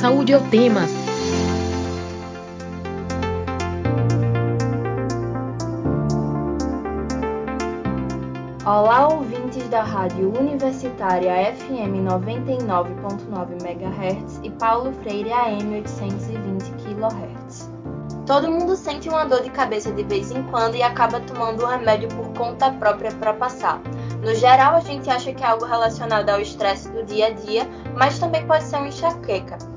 Saúde é o tema. Olá, ouvintes da Rádio Universitária FM 99.9 MHz e Paulo Freire AM 820 kHz. Todo mundo sente uma dor de cabeça de vez em quando e acaba tomando o remédio por conta própria para passar. No geral, a gente acha que é algo relacionado ao estresse do dia a dia, mas também pode ser uma enxaqueca.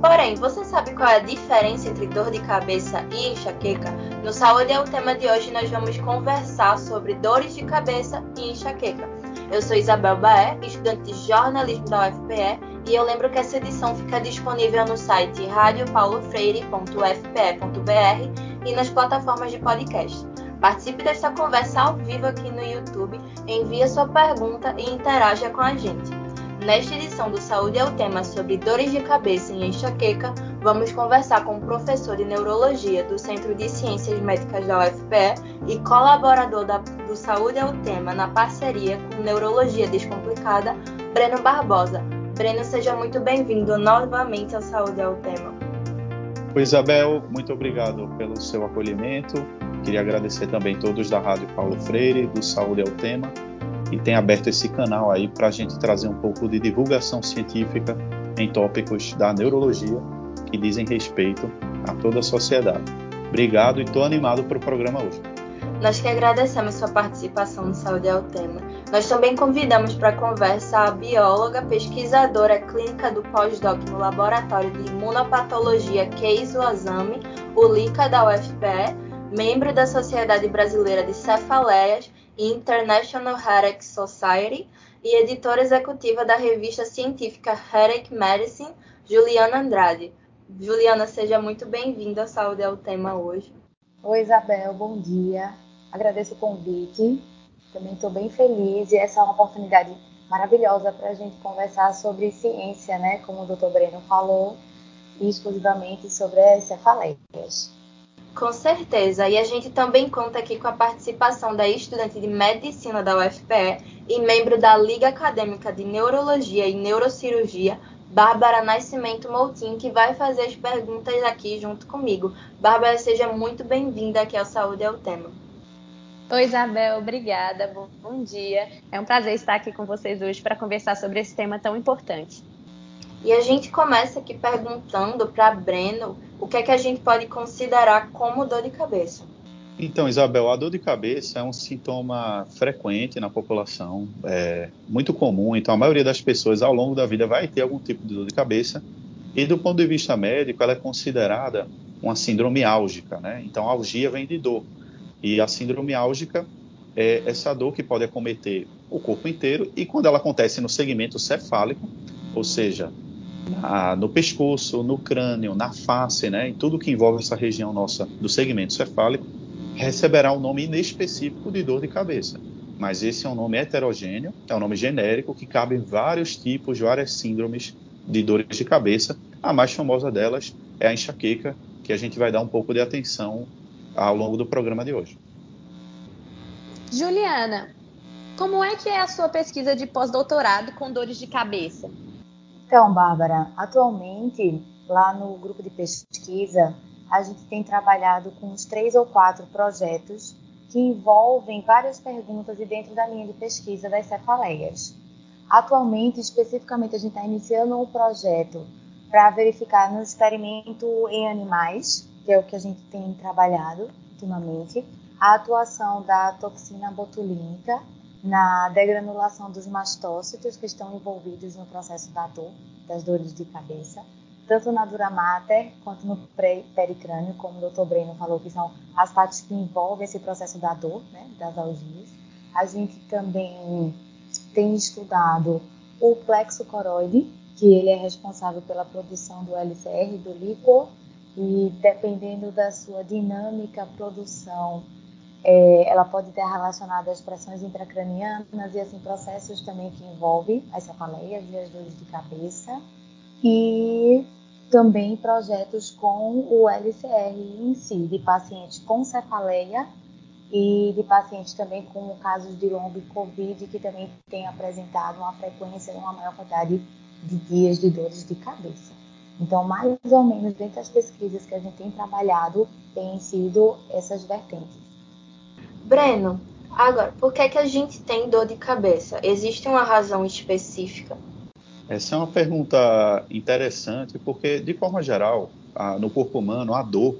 Porém, você sabe qual é a diferença entre dor de cabeça e enxaqueca? No Saúde é o tema de hoje nós vamos conversar sobre dores de cabeça e enxaqueca. Eu sou Isabel Baé, estudante de jornalismo da UFPE, e eu lembro que essa edição fica disponível no site radiopaulofreire.fpe.br e nas plataformas de podcast. Participe dessa conversa ao vivo aqui no YouTube, envie sua pergunta e interaja com a gente. Nesta edição do Saúde é o tema sobre dores de cabeça e enxaqueca, vamos conversar com o professor de neurologia do Centro de Ciências Médicas da UFPE e colaborador da, do Saúde é o tema na parceria com Neurologia Descomplicada, Breno Barbosa. Breno, seja muito bem-vindo novamente ao Saúde é o tema. Oi, Isabel, muito obrigado pelo seu acolhimento. Queria agradecer também todos da Rádio Paulo Freire, do Saúde é o Tema, e tem aberto esse canal aí para a gente trazer um pouco de divulgação científica em tópicos da neurologia que dizem respeito a toda a sociedade. Obrigado e estou animado para o programa hoje. Nós que agradecemos sua participação no Saúde é o Tema. Nós também convidamos para a conversa a bióloga, pesquisadora clínica do pós-doc no Laboratório de Imunopatologia Keizo Azami, o LICA da UFPE, membro da Sociedade Brasileira de Cefaleias International Headache Society e editora executiva da revista científica Headache Medicine, Juliana Andrade. Juliana, seja muito bem-vinda ao Saúde é o Tema hoje. Oi, Isabel, bom dia. Agradeço o convite. Também estou bem feliz e essa é uma oportunidade maravilhosa para a gente conversar sobre ciência, né? Como o Dr. Breno falou, e exclusivamente sobre as cefaleias. Com certeza. E a gente também conta aqui com a participação da estudante de medicina da UFPE e membro da Liga Acadêmica de Neurologia e Neurocirurgia, Bárbara Nascimento Moutinho, que vai fazer as perguntas aqui junto comigo. Bárbara, seja muito bem-vinda aqui ao Saúde é o Tema. Oi, Isabel, obrigada. Bom, bom dia. É um prazer estar aqui com vocês hoje para conversar sobre esse tema tão importante. E a gente começa aqui perguntando para Breno o que é que a gente pode considerar como dor de cabeça. Então, Isabel, a dor de cabeça é um sintoma frequente na população, é muito comum. Então, a maioria das pessoas ao longo da vida vai ter algum tipo de dor de cabeça. E do ponto de vista médico, ela é considerada uma síndrome álgica, né? Então, a algia vem de dor. E a síndrome álgica é essa dor que pode acometer o corpo inteiro e quando ela acontece no segmento cefálico, ou seja, na, no pescoço, no crânio, na face, né, em tudo que envolve essa região nossa do segmento cefálico, receberá um nome inespecífico de dor de cabeça. Mas esse é um nome heterogêneo, é um nome genérico que cabe em vários tipos, várias síndromes de dores de cabeça. A mais famosa delas é a enxaqueca, que a gente vai dar um pouco de atenção ao longo do programa de hoje. Juliana, como é que é a sua pesquisa de pós-doutorado com dores de cabeça? Então, Bárbara, atualmente, lá no grupo de pesquisa, a gente tem trabalhado com uns três ou quatro projetos que envolvem várias perguntas de dentro da linha de pesquisa das cefaleias. Atualmente, especificamente, a gente está iniciando um projeto para verificar no experimento em animais, que é o que a gente tem trabalhado ultimamente, a atuação da toxina botulínica na degranulação dos mastócitos que estão envolvidos no processo da dor, das dores de cabeça, tanto na dura mater quanto no pericrânio, como o Dr. Breno falou, que são as partes que envolvem esse processo da dor, né, das algias. A gente também tem estudado o plexo coroide, que ele é responsável pela produção do LCR, do líquor, e dependendo da sua dinâmica produção é, ela pode estar relacionada às pressões intracranianas e assim processos também que envolvem as cefaleias e as dores de cabeça e também projetos com o LCR em si, de pacientes com cefaleia e de pacientes também com casos de long COVID que também têm apresentado uma frequência e uma maior quantidade de dias de dores de cabeça. Então, mais ou menos dentro das pesquisas que a gente tem trabalhado, têm sido essas vertentes. Breno, agora, por que, é que a gente tem dor de cabeça? Existe uma razão específica? Essa é uma pergunta interessante, porque, de forma geral, a, no corpo humano, a dor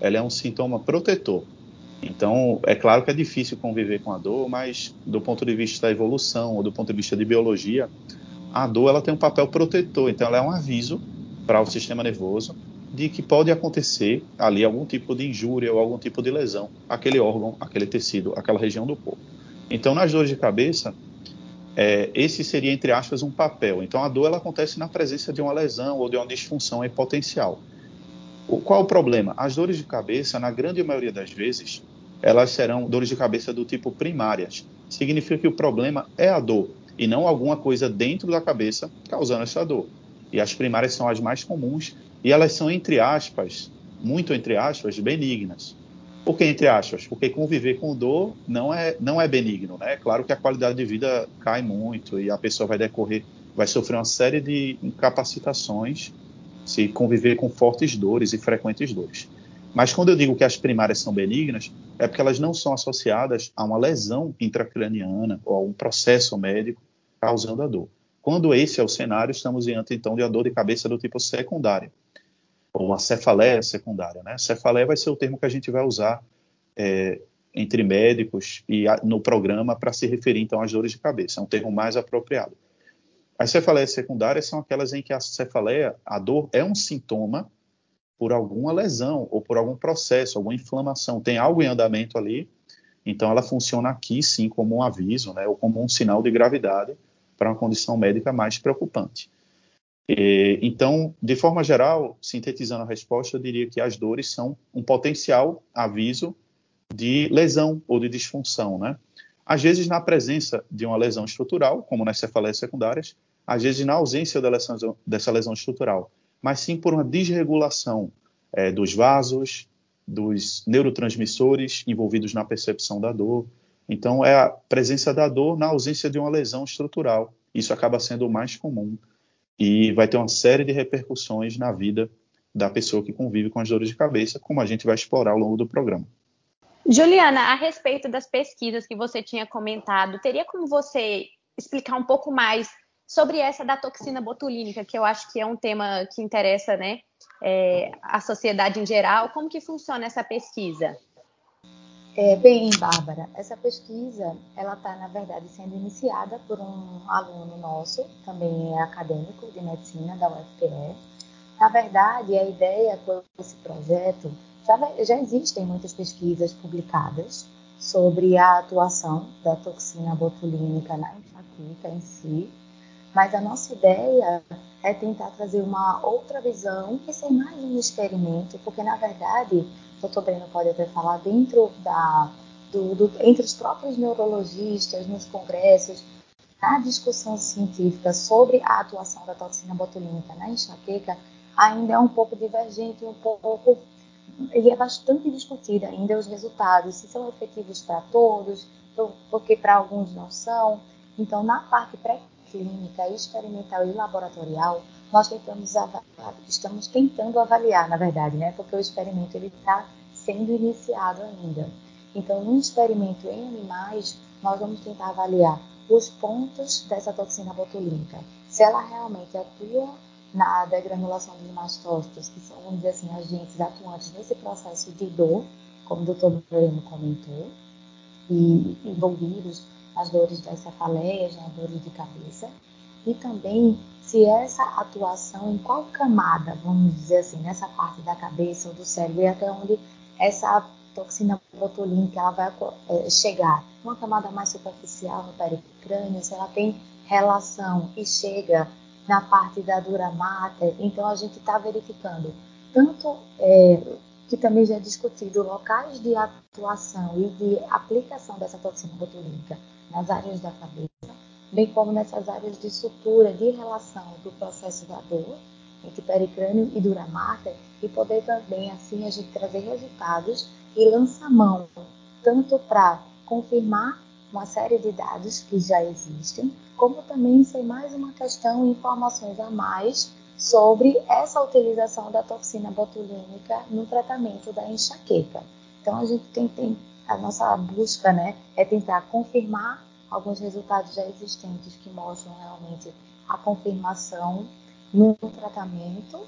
ela é um sintoma protetor. Então, é claro que é difícil conviver com a dor, mas do ponto de vista da evolução ou do ponto de vista de biologia, a dor ela tem um papel protetor. Então, ela é um aviso para o sistema nervoso de que pode acontecer ali algum tipo de injúria ou algum tipo de lesão aquele órgão, aquele tecido, aquela região do corpo. Então, nas dores de cabeça, é, esse seria, entre aspas, um papel. Então, a dor ela acontece na presença de uma lesão ou de uma disfunção potencial. O, qual o problema? As dores de cabeça, na grande maioria das vezes, elas serão dores de cabeça do tipo primárias. Significa que o problema é a dor e não alguma coisa dentro da cabeça causando essa dor. E as primárias são as mais comuns e elas são, entre aspas, muito entre aspas, benignas. Por que entre aspas? Porque conviver com dor não é, não é benigno, né? É claro que a qualidade de vida cai muito e a pessoa vai decorrer, vai sofrer uma série de incapacitações se conviver com fortes dores e frequentes dores. Mas quando eu digo que as primárias são benignas, é porque elas não são associadas a uma lesão intracraniana ou a um processo médico causando a dor. Quando esse é o cenário, estamos diante então de a dor de cabeça do tipo secundária, ou uma cefaleia secundária. Né? Cefaleia vai ser o termo que a gente vai usar é, entre médicos e a, no programa para se referir então às dores de cabeça, é um termo mais apropriado. As cefaleias secundárias são aquelas em que a cefaleia, a dor, é um sintoma por alguma lesão ou por algum processo, alguma inflamação. Tem algo em andamento ali, então ela funciona aqui sim como um aviso, né, ou como um sinal de gravidade para uma condição médica mais preocupante. Então, de forma geral, sintetizando a resposta, eu diria que as dores são um potencial aviso de lesão ou de disfunção, né? Às vezes na presença de uma lesão estrutural, como nas cefaleias secundárias, às vezes na ausência lesão, dessa lesão estrutural, mas sim por uma desregulação é, dos vasos, dos neurotransmissores envolvidos na percepção da dor. Então, é a presença da dor na ausência de uma lesão estrutural. Isso acaba sendo o mais comum e vai ter uma série de repercussões na vida da pessoa que convive com as dores de cabeça, como a gente vai explorar ao longo do programa. Juliana, a respeito das pesquisas que você tinha comentado, teria como você explicar um pouco mais sobre essa da toxina botulínica, que eu acho que é um tema que interessa né, é, a sociedade em geral. Como que funciona essa pesquisa? É, bem, Bárbara, essa pesquisa ela está, na verdade, sendo iniciada por um aluno nosso, também é acadêmico de medicina da UFPE. Na verdade, a ideia com esse projeto, já, já existem muitas pesquisas publicadas sobre a atuação da toxina botulínica na enxaqueca em si, mas a nossa ideia é tentar trazer uma outra visão e ser mais um experimento, porque na verdade, o doutor Breno pode até falar dentro da, do, do, entre os próprios neurologistas, nos congressos, na discussão científica sobre a atuação da toxina botulínica na enxaqueca, ainda é um pouco divergente, um pouco e é bastante discutida ainda os resultados, se são efetivos para todos, porque para alguns não são. Então, na parte pré clínica, experimental e laboratorial, nós tentamos estamos tentando avaliar, na verdade, né? Porque o experimento ele está sendo iniciado ainda. Então, no experimento em animais, nós vamos tentar avaliar os pontos dessa toxina botulínica, se ela realmente atua na degranulação dos mastócitos, que são, vamos dizer assim, agentes atuantes nesse processo de dor, como o doutor Breno comentou, e envolvidos as dores das cefaleias, né, dores de cabeça, e também se essa atuação em qual camada, vamos dizer assim, nessa parte da cabeça ou do cérebro, e até onde essa toxina botulínica ela vai é, chegar. Uma camada mais superficial no pericrânio, se ela tem relação e chega na parte da dura mater, então a gente está verificando tanto é, que também já é discutido locais de atuação e de aplicação dessa toxina botulínica nas áreas da cabeça, bem como nessas áreas de sutura, de relação do processo da dor entre pericrânio e dura mater e poder também assim a gente trazer resultados e lançar mão tanto para confirmar uma série de dados que já existem, como também ser mais uma questão informações a mais sobre essa utilização da toxina botulínica no tratamento da enxaqueca. Então a gente tem, tem a nossa busca, né, é tentar confirmar alguns resultados já existentes que mostram realmente a confirmação no tratamento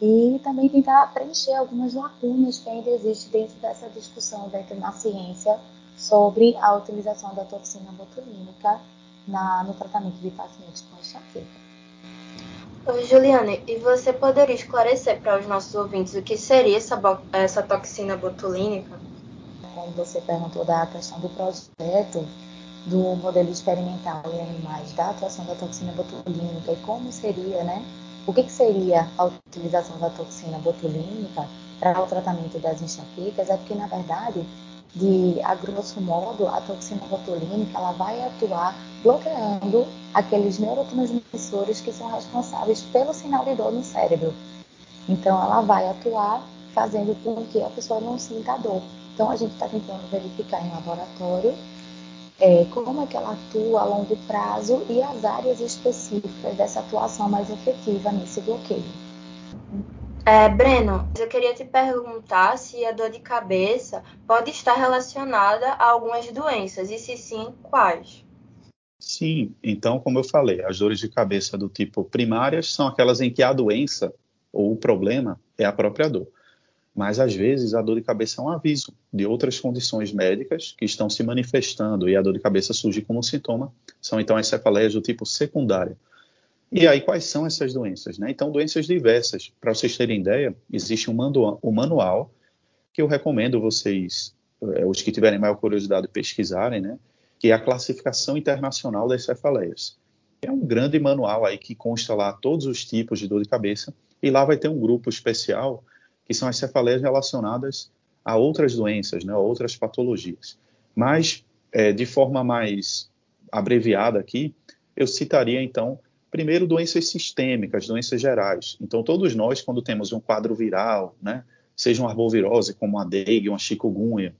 e também tentar preencher algumas lacunas que ainda existem dentro dessa discussão dentro na ciência sobre a utilização da toxina botulínica na, no tratamento de pacientes com enxaqueca. Juliane, e você poderia esclarecer para os nossos ouvintes o que seria essa, essa toxina botulínica? Como você perguntou da questão do projeto do modelo experimental em animais da atuação da toxina botulínica e como seria, né, o que, que seria a utilização da toxina botulínica para o tratamento das enxaquecas? É porque, na verdade, de a grosso modo, a toxina botulínica ela vai atuar bloqueando aqueles neurotransmissores que são responsáveis pelo sinal de dor no cérebro. Então, ela vai atuar fazendo com que a pessoa não sinta dor. Então, a gente está tentando verificar em laboratório é, como é que ela atua a longo prazo e as áreas específicas dessa atuação mais efetiva nesse bloqueio. É, Breno, eu queria te perguntar se a dor de cabeça pode estar relacionada a algumas doenças e se sim, quais? Sim, então, como eu falei, as dores de cabeça do tipo primárias são aquelas em que a doença ou o problema é a própria dor. Mas às vezes a dor de cabeça é um aviso de outras condições médicas que estão se manifestando e a dor de cabeça surge como sintoma. São então as cefaleias do tipo secundário. E aí quais são essas doenças? Né? Então doenças diversas. Para vocês terem ideia, existe um manual, um manual que eu recomendo vocês, eh, os que tiverem maior curiosidade, pesquisarem, né? Que é a classificação internacional das cefaleias. É um grande manual aí que consta lá todos os tipos de dor de cabeça e lá vai ter um grupo especial que são as cefaleias relacionadas a outras doenças, né, a outras patologias. Mas, é, de forma mais abreviada aqui, eu citaria, então, primeiro, doenças sistêmicas, doenças gerais. Então, todos nós, quando temos um quadro viral, né, seja uma arbovirose, como a dengue, uma chikungunya,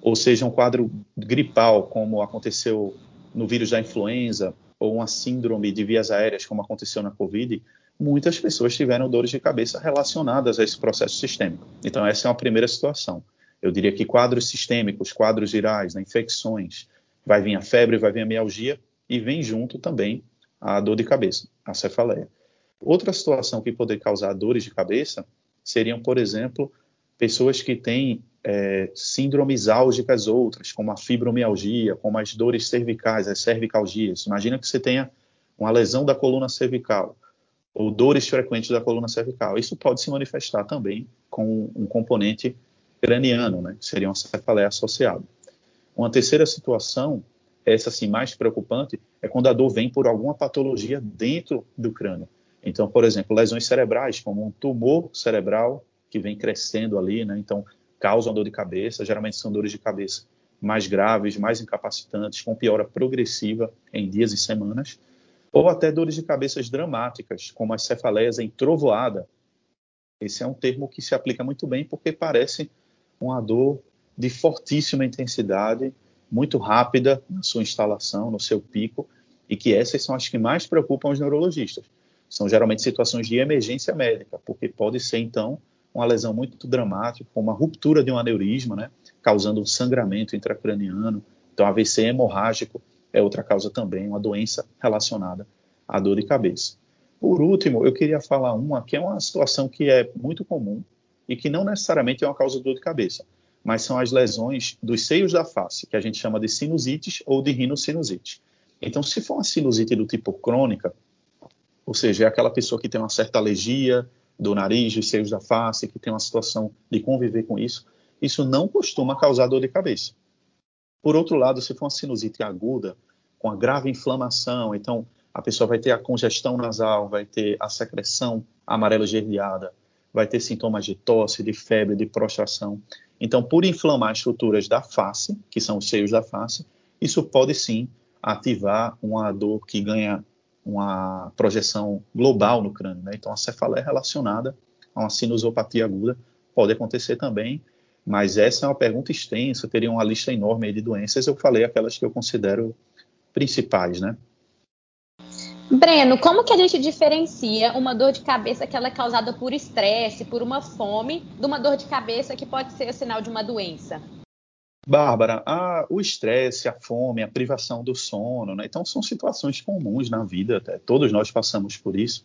ou seja um quadro gripal, como aconteceu no vírus da influenza, ou uma síndrome de vias aéreas, como aconteceu na Covid, muitas pessoas tiveram dores de cabeça relacionadas a esse processo sistêmico. Então, essa é uma primeira situação. Eu diria que quadros sistêmicos, quadros virais, né, infecções, vai vir a febre, vai vir a mialgia e vem junto também a dor de cabeça, a cefaleia. Outra situação que poderia causar dores de cabeça seriam, por exemplo, pessoas que têm é, síndromes álgicas outras, como a fibromialgia, como as dores cervicais, as cervicalgias. Imagina que você tenha uma lesão da coluna cervical ou dores frequentes da coluna cervical. Isso pode se manifestar também com um componente craniano, né, que seria uma cefaleia associada. Uma terceira situação, essa sim mais preocupante, é quando a dor vem por alguma patologia dentro do crânio. Então, por exemplo, lesões cerebrais, como um tumor cerebral que vem crescendo ali, né, então causam dor de cabeça, geralmente são dores de cabeça mais graves, mais incapacitantes, com piora progressiva em dias e semanas ou até dores de cabeças dramáticas, como as cefaleias em trovoada. Esse é um termo que se aplica muito bem porque parece uma dor de fortíssima intensidade, muito rápida na sua instalação, no seu pico, e que essas são as que mais preocupam os neurologistas. São geralmente situações de emergência médica, porque pode ser então uma lesão muito dramática, como uma ruptura de um aneurisma, né, causando um sangramento intracraniano, então AVC hemorrágico, é outra causa também, uma doença relacionada à dor de cabeça. Por último, eu queria falar uma que é uma situação que é muito comum e que não necessariamente é uma causa de dor de cabeça, mas são as lesões dos seios da face, que a gente chama de sinusites ou de rinocinusite. Então, se for uma sinusite do tipo crônica, ou seja, é aquela pessoa que tem uma certa alergia do nariz, dos seios da face, que tem uma situação de conviver com isso, isso não costuma causar dor de cabeça. Por outro lado, se for uma sinusite aguda, com a grave inflamação, então a pessoa vai ter a congestão nasal, vai ter a secreção amarela esverdeada, vai ter sintomas de tosse, de febre, de prostração. Então, por inflamar as estruturas da face, que são os seios da face, isso pode sim ativar uma dor que ganha uma projeção global no crânio. Né? Então, a cefaleia relacionada a uma sinusopatia aguda pode acontecer também mas essa é uma pergunta extensa, teria uma lista enorme de doenças. Eu falei aquelas que eu considero principais, né? Breno, como que a gente diferencia uma dor de cabeça que ela é causada por estresse, por uma fome, de uma dor de cabeça que pode ser sinal de uma doença? Bárbara, a, o estresse, a fome, a privação do sono, né? então são situações comuns na vida, até. todos nós passamos por isso.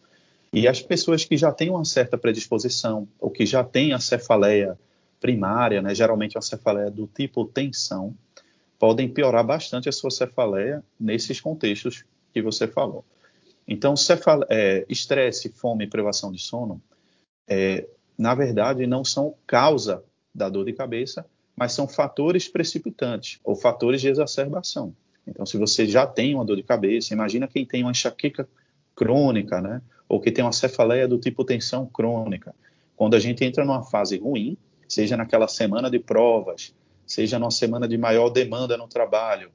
E as pessoas que já têm uma certa predisposição, ou que já têm a cefaleia primária, né? geralmente uma cefaleia do tipo tensão, podem piorar bastante a sua cefaleia nesses contextos que você falou. Então, é, estresse, fome e privação de sono, é, na verdade, não são causa da dor de cabeça, mas são fatores precipitantes ou fatores de exacerbação. Então, se você já tem uma dor de cabeça, imagina quem tem uma enxaqueca crônica, né? Ou que tem uma cefaleia do tipo tensão crônica. Quando a gente entra numa fase ruim, seja naquela semana de provas, seja numa semana de maior demanda no trabalho,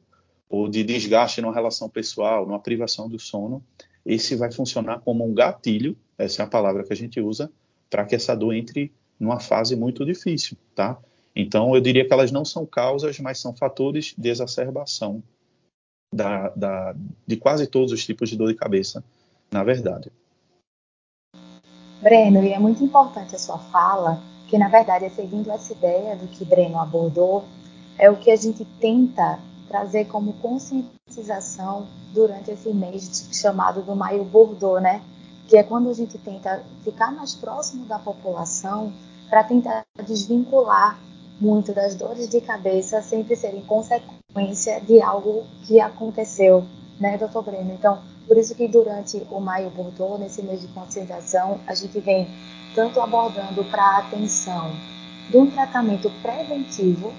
ou de desgaste numa relação pessoal, numa privação do sono, esse vai funcionar como um gatilho, essa é a palavra que a gente usa, para que essa dor entre numa fase muito difícil, tá? Então, eu diria que elas não são causas, mas são fatores de exacerbação da, da, de quase todos os tipos de dor de cabeça, na verdade. Breno, e é muito importante a sua fala, que na verdade é seguindo essa ideia do que Breno abordou, é o que a gente tenta trazer como conscientização durante esse mês chamado do Maio Bordeaux, né? Que é quando a gente tenta ficar mais próximo da população para tentar desvincular muito das dores de cabeça sempre serem consequência de algo que aconteceu, né, doutor Breno? Então, por isso que durante o Maio Bordeaux, nesse mês de conscientização, a gente vem tanto abordando para a atenção de um tratamento preventivo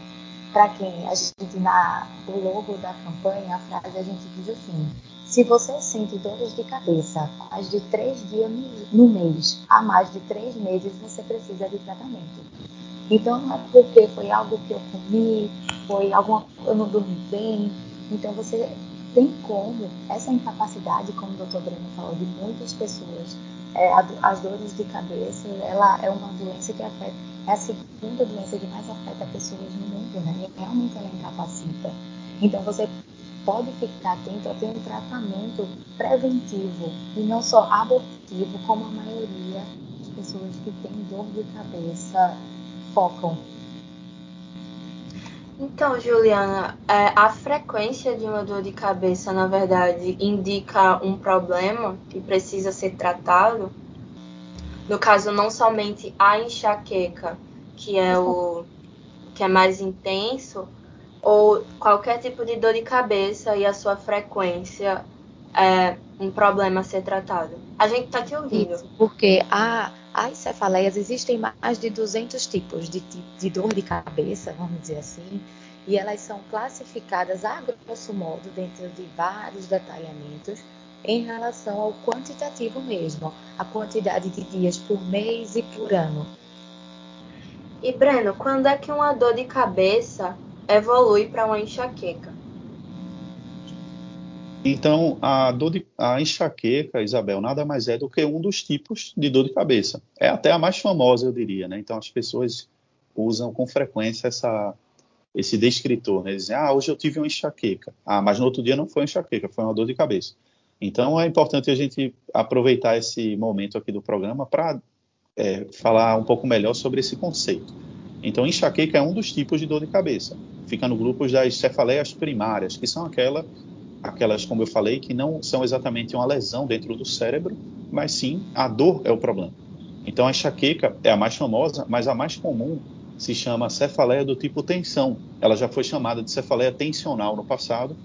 para quem a gente na o logo da campanha a frase a gente diz assim se você sente dores de cabeça mais de três dias no, mês há mais de três meses você precisa de tratamento então não é porque foi algo que eu comi foi alguma eu não dormi bem então você tem como essa incapacidade como o doutor Breno falou de muitas pessoas é, as dores de cabeça ela é uma doença que afeta é a segunda doença que mais afeta pessoas no mundo, né? E realmente ela incapacita. Então você pode ficar atento a ter um tratamento preventivo e não só abortivo, como a maioria das pessoas que têm dor de cabeça focam. Então, Juliana, é, a frequência de uma dor de cabeça, na verdade, indica um problema que precisa ser tratado? No caso, não somente a enxaqueca, que é o que é mais intenso, ou qualquer tipo de dor de cabeça e a sua frequência é um problema a ser tratado. A gente está te ouvindo. Isso, porque a, as cefaleias existem mais de 200 tipos de, de dor de cabeça, vamos dizer assim, e elas são classificadas a grosso modo dentro de vários detalhamentos em relação ao quantitativo mesmo, a quantidade de dias por mês e por ano. E Breno, quando é que uma dor de cabeça evolui para uma enxaqueca? Então, a dor de, a enxaqueca, Isabel, nada mais é do que um dos tipos de dor de cabeça. É até a mais famosa, eu diria, né? Então, as pessoas usam com frequência essa, esse descritor, né? Dizem, ah, hoje eu tive uma enxaqueca. Ah, mas no outro dia não foi enxaqueca, foi uma dor de cabeça. Então é importante a gente aproveitar esse momento aqui do programa para é, falar um pouco melhor sobre esse conceito. Então, enxaqueca é um dos tipos de dor de cabeça. Fica no grupo das cefaleias primárias, que são aquela, aquelas, como eu falei, que não são exatamente uma lesão dentro do cérebro, mas sim a dor é o problema. Então, a enxaqueca é a mais famosa, mas a mais comum se chama cefaleia do tipo tensão. Ela já foi chamada de cefaleia tensional no passado,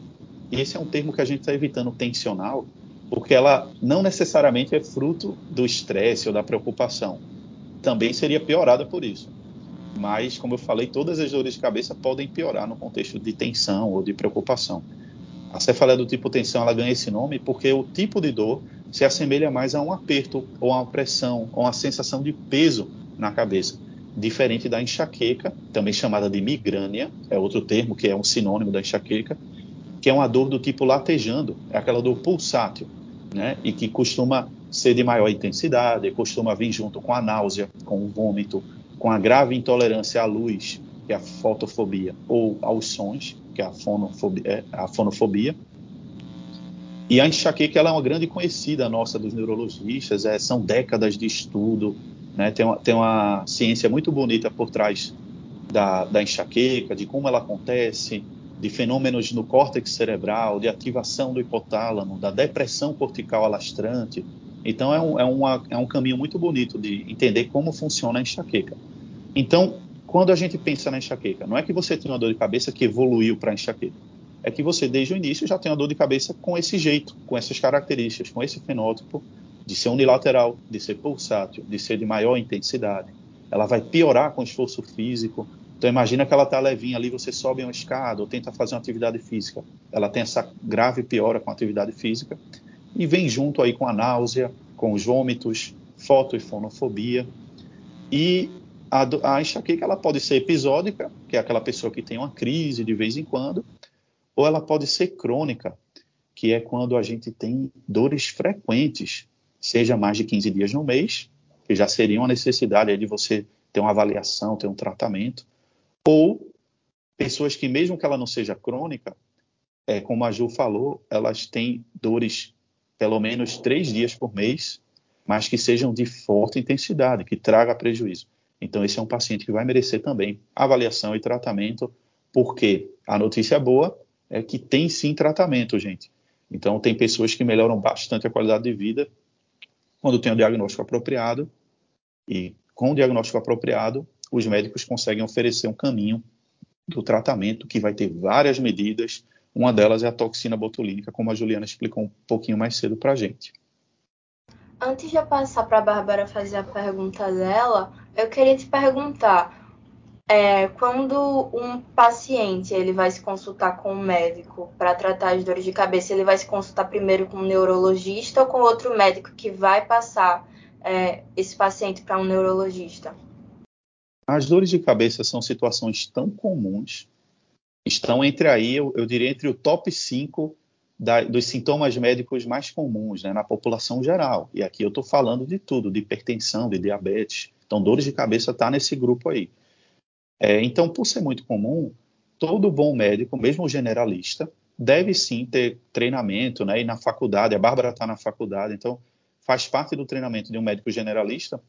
e esse é um termo que a gente está evitando tensional, porque ela não necessariamente é fruto do estresse ou da preocupação. Também seria piorada por isso. Mas, como eu falei, todas as dores de cabeça podem piorar no contexto de tensão ou de preocupação. A cefaleia do tipo tensão ela ganha esse nome porque o tipo de dor se assemelha mais a um aperto ou a uma pressão ou uma sensação de peso na cabeça, diferente da enxaqueca, também chamada de migrânia, é outro termo que é um sinônimo da enxaqueca, que é uma dor do tipo latejando, é aquela dor pulsátil, né? E que costuma ser de maior intensidade, costuma vir junto com a náusea, com o vômito, com a grave intolerância à luz, que é a fotofobia, ou aos sons, que é a fonofobia. É a fonofobia. E a enxaqueca ela é uma grande conhecida nossa dos neurologistas, é, são décadas de estudo, né? tem, uma, tem uma ciência muito bonita por trás da, da enxaqueca, de como ela acontece, de fenômenos no córtex cerebral, de ativação do hipotálamo, da depressão cortical alastrante. Então, é um, é, uma, é um caminho muito bonito de entender como funciona a enxaqueca. Então, quando a gente pensa na enxaqueca, não é que você tem uma dor de cabeça que evoluiu para enxaqueca. É que você, desde o início, já tem uma dor de cabeça com esse jeito, com essas características, com esse fenótipo de ser unilateral, de ser pulsátil, de ser de maior intensidade. Ela vai piorar com esforço físico. Então, imagina que ela está levinha ali, você sobe uma escada ou tenta fazer uma atividade física. Ela tem essa grave piora com a atividade física e vem junto aí com a náusea, com os vômitos, foto e fonofobia. E a, a enxaqueca ela pode ser episódica, que é aquela pessoa que tem uma crise de vez em quando, ou ela pode ser crônica, que é quando a gente tem dores frequentes, seja mais de 15 dias no mês, que já seria uma necessidade de você ter uma avaliação, ter um tratamento, ou pessoas que, mesmo que ela não seja crônica, é, como a Ju falou, elas têm dores pelo menos três dias por mês, mas que sejam de forte intensidade, que traga prejuízo. Então, esse é um paciente que vai merecer também avaliação e tratamento, porque a notícia boa é que tem sim tratamento, gente. Então, tem pessoas que melhoram bastante a qualidade de vida quando tem o diagnóstico apropriado, e com o diagnóstico apropriado, os médicos conseguem oferecer um caminho do tratamento que vai ter várias medidas. Uma delas é a toxina botulínica, como a Juliana explicou um pouquinho mais cedo para a gente. Antes de eu passar para a Bárbara fazer a pergunta dela, eu queria te perguntar, é, quando um paciente ele vai se consultar com um médico para tratar as dores de cabeça, ele vai se consultar primeiro com um neurologista ou com outro médico que vai passar é, esse paciente para um neurologista? As dores de cabeça são situações tão comuns, estão entre aí, eu, eu diria, entre o top 5 da, dos sintomas médicos mais comuns né, na população geral. E aqui eu estou falando de tudo, de hipertensão, de diabetes. Então, dores de cabeça está nesse grupo aí. É, então, por ser muito comum, todo bom médico, mesmo generalista, deve sim ter treinamento, né? E na faculdade, a Bárbara está na faculdade, então faz parte do treinamento de um médico generalista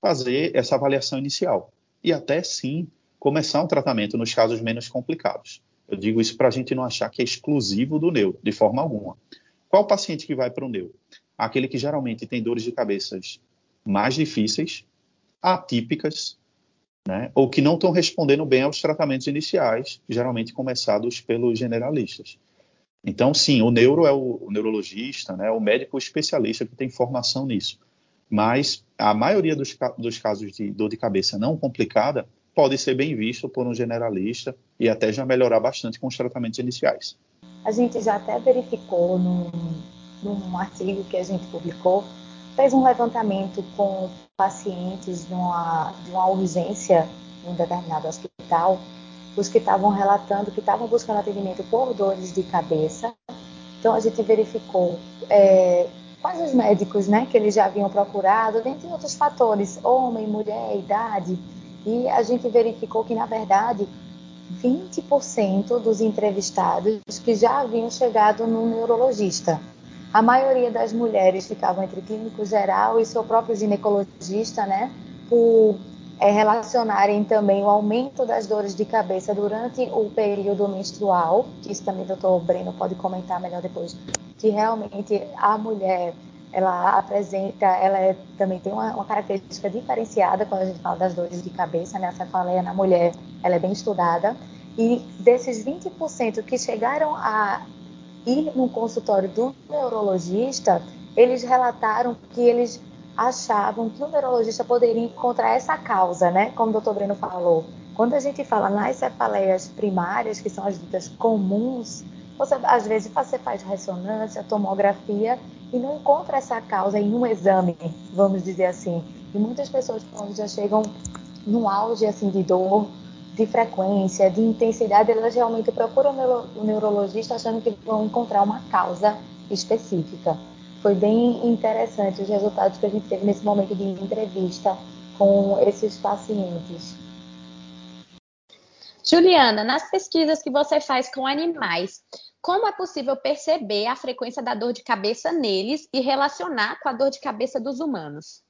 fazer essa avaliação inicial e até sim começar um tratamento nos casos menos complicados. Eu digo isso para a gente não achar que é exclusivo do neuro, de forma alguma. Qual o paciente que vai para o neuro? Aquele que geralmente tem dores de cabeças mais difíceis, atípicas, né? ou que não estão respondendo bem aos tratamentos iniciais, geralmente começados pelos generalistas. Então, sim, o neuro é o, o neurologista, né? o médico especialista que tem formação nisso. Mas a maioria dos, dos casos de dor de cabeça não complicada pode ser bem visto por um generalista e até já melhorar bastante com os tratamentos iniciais. A gente já até verificou num, num artigo que a gente publicou, fez um levantamento com pacientes de uma, de uma urgência em um determinado hospital, os que estavam relatando que estavam buscando atendimento por dores de cabeça. Então a gente verificou é, quais os médicos né, que eles já haviam procurado, dentre outros fatores, homem, mulher, idade, e a gente verificou que, na verdade, 20% dos entrevistados que já haviam chegado no neurologista. A maioria das mulheres ficavam entre clínico geral e seu próprio ginecologista, né? Por é, relacionarem também o aumento das dores de cabeça durante o período menstrual, que isso também o doutor Breno pode comentar melhor depois, que realmente a mulher ela apresenta, ela é, também tem uma, uma, característica diferenciada quando a gente fala das dores de cabeça, né? A cefaleia na mulher, ela é bem estudada. E desses 20% que chegaram a ir no consultório do neurologista, eles relataram que eles achavam que o neurologista poderia encontrar essa causa, né? Como o doutor Breno falou. Quando a gente fala nas cefaleias primárias, que são as ditas comuns, você, às vezes você faz ressonância, tomografia e não encontra essa causa em um exame, vamos dizer assim. E muitas pessoas quando já chegam no auge assim de dor, de frequência, de intensidade, elas realmente procuram o neurologista achando que vão encontrar uma causa específica. Foi bem interessante os resultados que a gente teve nesse momento de entrevista com esses pacientes. Juliana, nas pesquisas que você faz com animais, como é possível perceber a frequência da dor de cabeça neles e relacionar com a dor de cabeça dos humanos?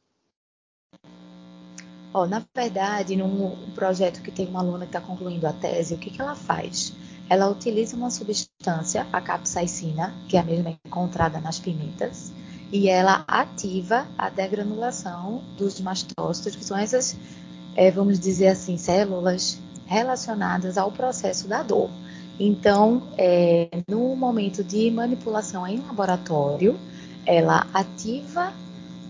Oh, na verdade, num projeto que tem uma aluna que está concluindo a tese, o que, que ela faz? Ela utiliza uma substância, a capsaicina, que é a mesma encontrada nas pimentas, e ela ativa a degranulação dos mastócitos, que são essas, é, vamos dizer assim, células relacionadas ao processo da dor. Então, é, no momento de manipulação em laboratório, ela ativa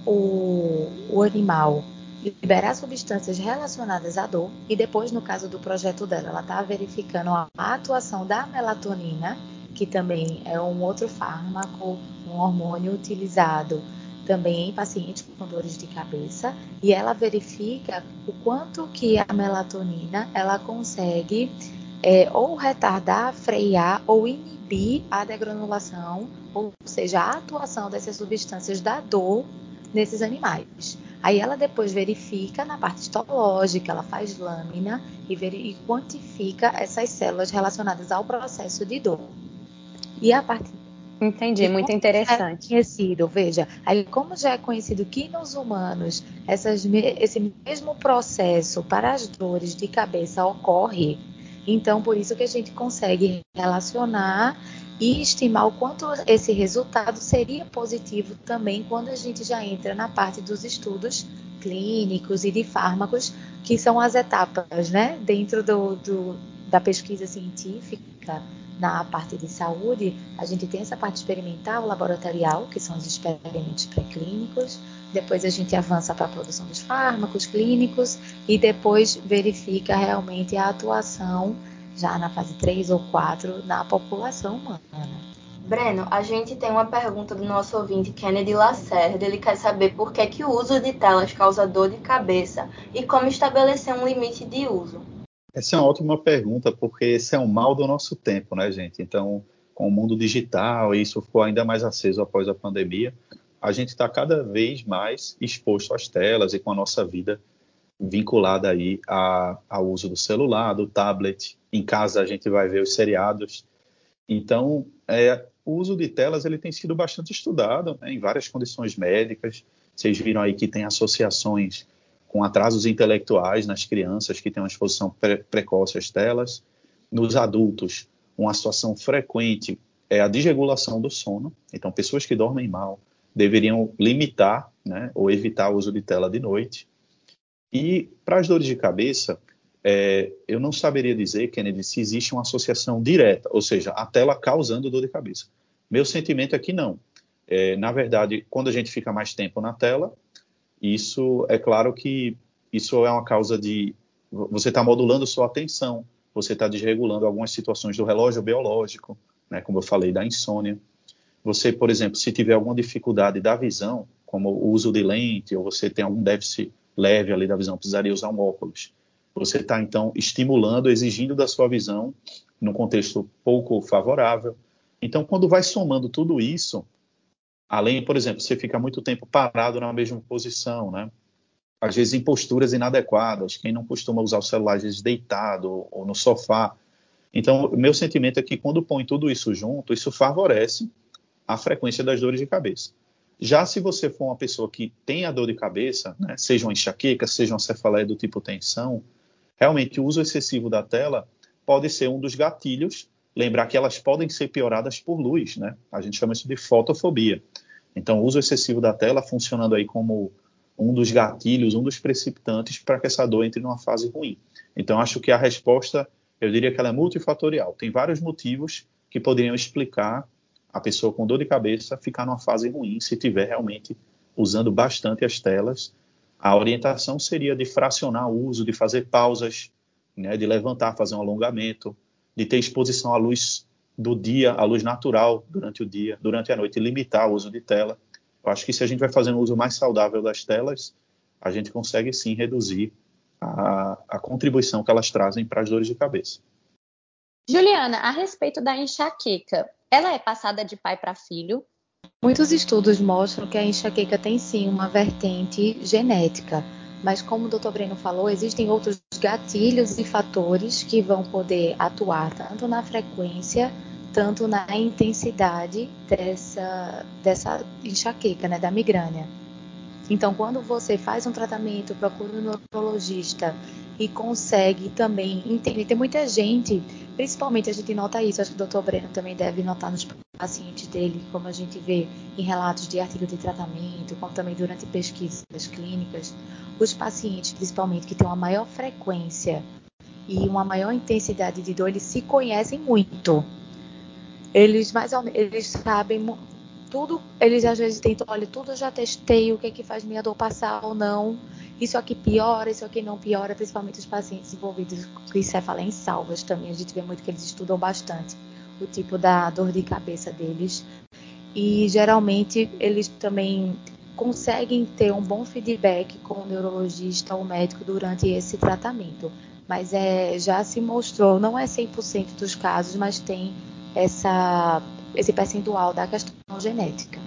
o, o animal liberar substâncias relacionadas à dor e depois, no caso do projeto dela, ela está verificando a atuação da melatonina, que também é um outro fármaco, um hormônio utilizado também em pacientes com dores de cabeça e ela verifica o quanto que a melatonina ela consegue é, ou retardar, frear ou inibir a degranulação, ou seja, a atuação dessas substâncias da dor nesses animais. Aí ela depois verifica na parte histológica, ela faz lâmina e, e quantifica essas células relacionadas ao processo de dor. E a partir Entendi, muito interessante. É conhecido, veja, aí como já é conhecido que nos humanos essas, esse mesmo processo para as dores de cabeça ocorre, então, por isso que a gente consegue relacionar e estimar o quanto esse resultado seria positivo também quando a gente já entra na parte dos estudos clínicos e de fármacos, que são as etapas, né, dentro do, do da pesquisa científica na parte de saúde, a gente tem essa parte experimental, laboratorial, que são os experimentos pré-clínicos, depois a gente avança para a produção dos fármacos clínicos e depois verifica realmente a atuação já na fase 3 ou 4 na população humana. Breno, a gente tem uma pergunta do nosso ouvinte Kennedy Lacerda. Ele quer saber por que, que o uso de telas causa dor de cabeça e como estabelecer um limite de uso. Essa é uma ótima pergunta, porque esse é um mal do nosso tempo, né, gente? Então, com o mundo digital, isso ficou ainda mais aceso após a pandemia, a gente está cada vez mais exposto às telas e com a nossa vida vinculada aí a, ao uso do celular, do tablet. Em casa a gente vai ver os seriados. Então, é, o uso de telas ele tem sido bastante estudado né, em várias condições médicas. Vocês viram aí que tem associações com atrasos intelectuais nas crianças que têm uma exposição pre precoce às telas. Nos adultos, uma situação frequente é a desregulação do sono. Então, pessoas que dormem mal deveriam limitar né, ou evitar o uso de tela de noite. E para as dores de cabeça, é, eu não saberia dizer, Kennedy, se existe uma associação direta, ou seja, a tela causando dor de cabeça. Meu sentimento é que não. É, na verdade, quando a gente fica mais tempo na tela, isso é claro que isso é uma causa de você está modulando sua atenção, você está desregulando algumas situações do relógio biológico, né, como eu falei, da insônia. Você, por exemplo, se tiver alguma dificuldade da visão, como o uso de lente, ou você tem algum déficit leve ali da visão, precisaria usar um óculos. Você está, então, estimulando, exigindo da sua visão num contexto pouco favorável. Então, quando vai somando tudo isso, Além, por exemplo, você fica muito tempo parado na mesma posição, né? Às vezes em posturas inadequadas, quem não costuma usar o celular, às vezes deitado ou no sofá. Então, meu sentimento é que quando põe tudo isso junto, isso favorece a frequência das dores de cabeça. Já se você for uma pessoa que tem a dor de cabeça, né, seja uma enxaqueca, seja uma cefaleia do tipo tensão, realmente o uso excessivo da tela pode ser um dos gatilhos lembrar que elas podem ser pioradas por luz, né? A gente chama isso de fotofobia. Então, o uso excessivo da tela funcionando aí como um dos gatilhos, um dos precipitantes para que essa dor entre numa fase ruim. Então, acho que a resposta, eu diria que ela é multifatorial. Tem vários motivos que poderiam explicar a pessoa com dor de cabeça ficar numa fase ruim se tiver realmente usando bastante as telas. A orientação seria de fracionar o uso, de fazer pausas, né, de levantar, fazer um alongamento, de ter exposição à luz do dia, à luz natural durante o dia, durante a noite, e limitar o uso de tela. Eu acho que se a gente vai fazendo um uso mais saudável das telas, a gente consegue sim reduzir a, a contribuição que elas trazem para as dores de cabeça. Juliana, a respeito da enxaqueca, ela é passada de pai para filho? Muitos estudos mostram que a enxaqueca tem sim uma vertente genética mas como o doutor Breno falou, existem outros gatilhos e fatores que vão poder atuar tanto na frequência tanto na intensidade dessa, dessa enxaqueca, né, da migrânia. Então, quando você faz um tratamento, procura um neurologista e consegue também entender, tem muita gente, principalmente a gente nota isso, acho que o Dr. Breno também deve notar nos pacientes dele, como a gente vê em relatos de artigos de tratamento, como também durante pesquisas clínicas, os pacientes, principalmente, que têm uma maior frequência e uma maior intensidade de dor, eles se conhecem muito. Eles mais ou menos, eles sabem tudo, eles às vezes tentam, olha, tudo eu já testei, o que é que faz minha dor passar ou não. Isso aqui piora, isso aqui não piora, principalmente os pacientes envolvidos com cefaleia em salvas também. A gente vê muito que eles estudam bastante o tipo da dor de cabeça deles. E geralmente eles também conseguem ter um bom feedback com o neurologista ou médico durante esse tratamento. Mas é, já se mostrou, não é 100% dos casos, mas tem essa esse percentual da questão genética.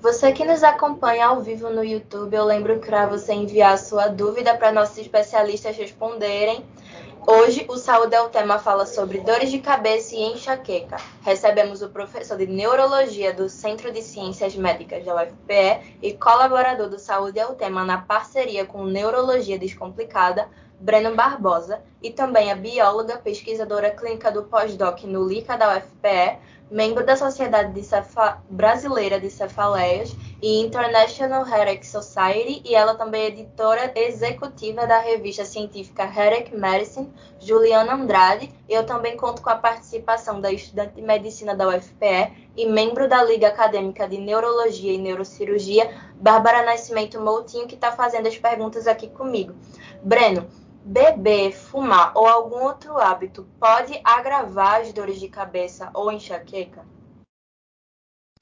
Você que nos acompanha ao vivo no YouTube, eu lembro para você enviar sua dúvida para nossos especialistas responderem. Hoje, o Saúde é o tema fala sobre dores de cabeça e enxaqueca. Recebemos o professor de Neurologia do Centro de Ciências Médicas da UFPE e colaborador do Saúde é o tema na parceria com Neurologia Descomplicada, Breno Barbosa, e também a bióloga, pesquisadora clínica do pós-doc no LICA da UFPE, membro da Sociedade de Cefa... Brasileira de Cefaleias e International Headache Society, e ela também é editora executiva da revista científica Headache Medicine, Juliana Andrade. Eu também conto com a participação da estudante de medicina da UFPE e membro da Liga Acadêmica de Neurologia e Neurocirurgia, Bárbara Nascimento Moutinho, que está fazendo as perguntas aqui comigo. Breno, Beber, fumar ou algum outro hábito pode agravar as dores de cabeça ou enxaqueca?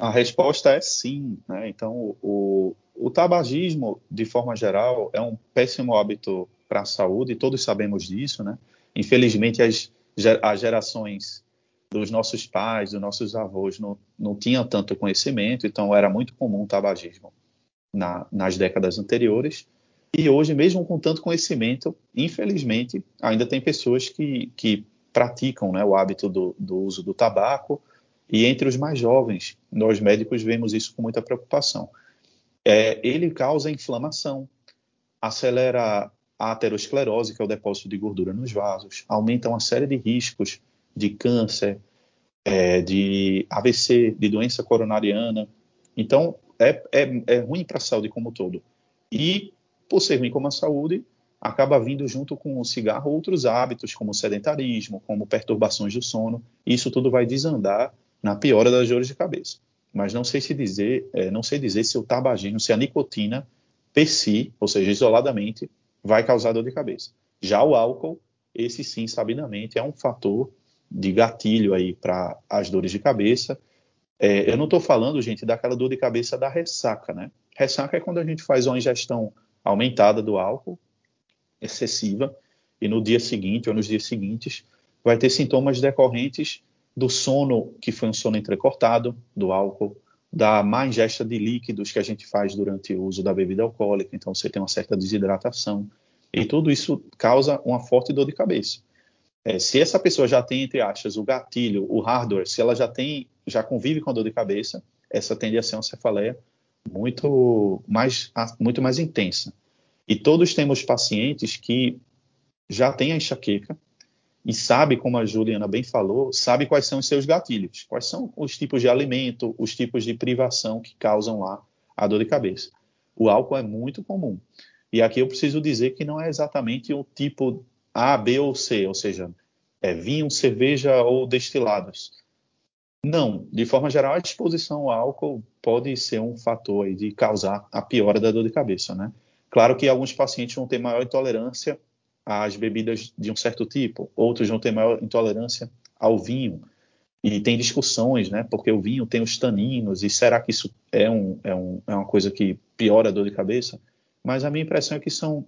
A resposta é sim. Né? Então, o, o tabagismo, de forma geral, é um péssimo hábito para a saúde, todos sabemos disso. Né? Infelizmente, as, as gerações dos nossos pais, dos nossos avós, não, não tinham tanto conhecimento, então era muito comum o tabagismo na, nas décadas anteriores. E hoje, mesmo com tanto conhecimento, infelizmente, ainda tem pessoas que, que praticam né, o hábito do, do, uso do tabaco. E entre os mais jovens, nós médicos vemos isso com muita preocupação. É, ele causa inflamação, acelera a aterosclerose, que é o depósito de gordura nos vasos, aumenta uma série de riscos de câncer, é, de AVC, de doença coronariana. Então, é, é, é ruim para a saúde como um todo. E por ser ruim como a saúde, acaba vindo junto com o cigarro outros hábitos, como sedentarismo, como perturbações do sono. Isso tudo vai desandar na piora das dores de cabeça. Mas não sei se dizer, é, não sei dizer se o tabagismo, se a nicotina per si, ou seja, isoladamente, vai causar dor de cabeça. Já o álcool, esse sim, sabidamente, é um fator de gatilho aí para as dores de cabeça. É, eu não estou falando, gente, daquela dor de cabeça da ressaca, né? Ressaca é quando a gente faz uma ingestão aumentada do álcool, excessiva, e no dia seguinte ou nos dias seguintes vai ter sintomas decorrentes do sono que foi um sono entrecortado do álcool, da má ingesta de líquidos que a gente faz durante o uso da bebida alcoólica, então você tem uma certa desidratação, e tudo isso causa uma forte dor de cabeça. É, se essa pessoa já tem, entre aspas, o gatilho, o hardware, se ela já tem, já convive com a dor de cabeça, essa tende a ser uma cefaleia muito mais, muito mais intensa. E todos temos pacientes que já têm a enxaqueca e sabe, como a Juliana bem falou, sabe quais são os seus gatilhos, quais são os tipos de alimento, os tipos de privação que causam lá a dor de cabeça. O álcool é muito comum. E aqui eu preciso dizer que não é exatamente o tipo A, B ou C, ou seja, é vinho, cerveja ou destilados. Não, de forma geral, a exposição ao álcool pode ser um fator de causar a piora da dor de cabeça, né? Claro que alguns pacientes vão ter maior intolerância às bebidas de um certo tipo, outros vão ter maior intolerância ao vinho. E tem discussões, né? Porque o vinho tem os taninos, e será que isso é, um, é, um, é uma coisa que piora a dor de cabeça? Mas a minha impressão é que são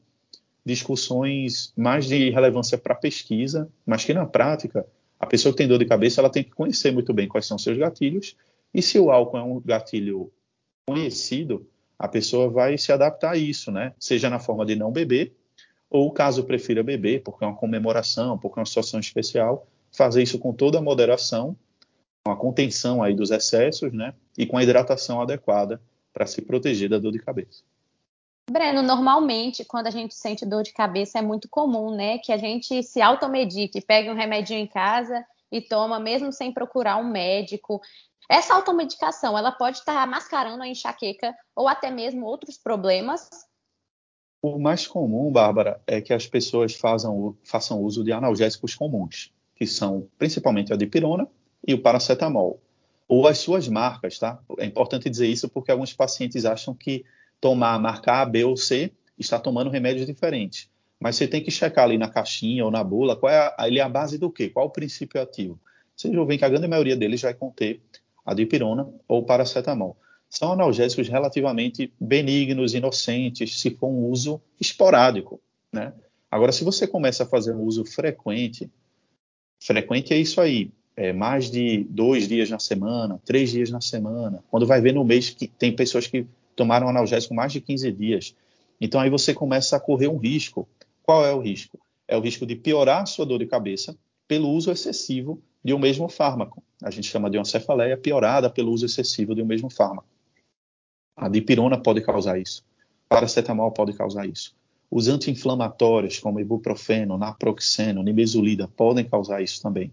discussões mais de relevância para pesquisa, mas que na prática a pessoa que tem dor de cabeça, ela tem que conhecer muito bem quais são seus gatilhos. E se o álcool é um gatilho conhecido, a pessoa vai se adaptar a isso, né? Seja na forma de não beber, ou caso prefira beber, porque é uma comemoração, porque é uma situação especial, fazer isso com toda a moderação, com a contenção aí dos excessos, né? E com a hidratação adequada para se proteger da dor de cabeça. Breno, normalmente, quando a gente sente dor de cabeça, é muito comum, né? Que a gente se automedique, pegue um remedinho em casa e toma, mesmo sem procurar um médico. Essa automedicação, ela pode estar mascarando a enxaqueca ou até mesmo outros problemas? O mais comum, Bárbara, é que as pessoas façam, façam uso de analgésicos comuns, que são principalmente a dipirona e o paracetamol, ou as suas marcas, tá? É importante dizer isso porque alguns pacientes acham que tomar a marca A, B ou C está tomando remédios diferentes. Mas você tem que checar ali na caixinha ou na bula qual é a, ele é a base do quê? Qual o princípio ativo? Vocês vão ver que a grande maioria deles vai conter a dipirona ou paracetamol. São analgésicos relativamente benignos, inocentes, se for um uso esporádico, né? Agora, se você começa a fazer um uso frequente, frequente é isso aí, é mais de dois dias na semana, três dias na semana. Quando vai ver no mês que tem pessoas que tomaram analgésico mais de 15 dias. Então aí você começa a correr um risco. Qual é o risco? É o risco de piorar a sua dor de cabeça pelo uso excessivo de um mesmo fármaco. A gente chama de uma cefaleia piorada pelo uso excessivo de um mesmo fármaco. A dipirona pode causar isso. Paracetamol pode causar isso. Os anti-inflamatórios, como ibuprofeno, naproxeno, nimesulida, podem causar isso também.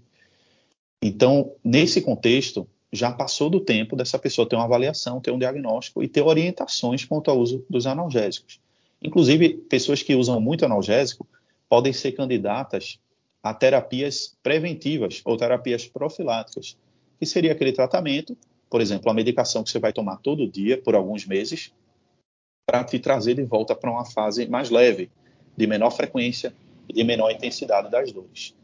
Então, nesse contexto, já passou do tempo dessa pessoa ter uma avaliação, ter um diagnóstico e ter orientações quanto ao uso dos analgésicos. Inclusive, pessoas que usam muito analgésico podem ser candidatas a terapias preventivas ou terapias profiláticas, que seria aquele tratamento, por exemplo, a medicação que você vai tomar todo dia por alguns meses, para te trazer de volta para uma fase mais leve, de menor frequência e de menor intensidade das dores.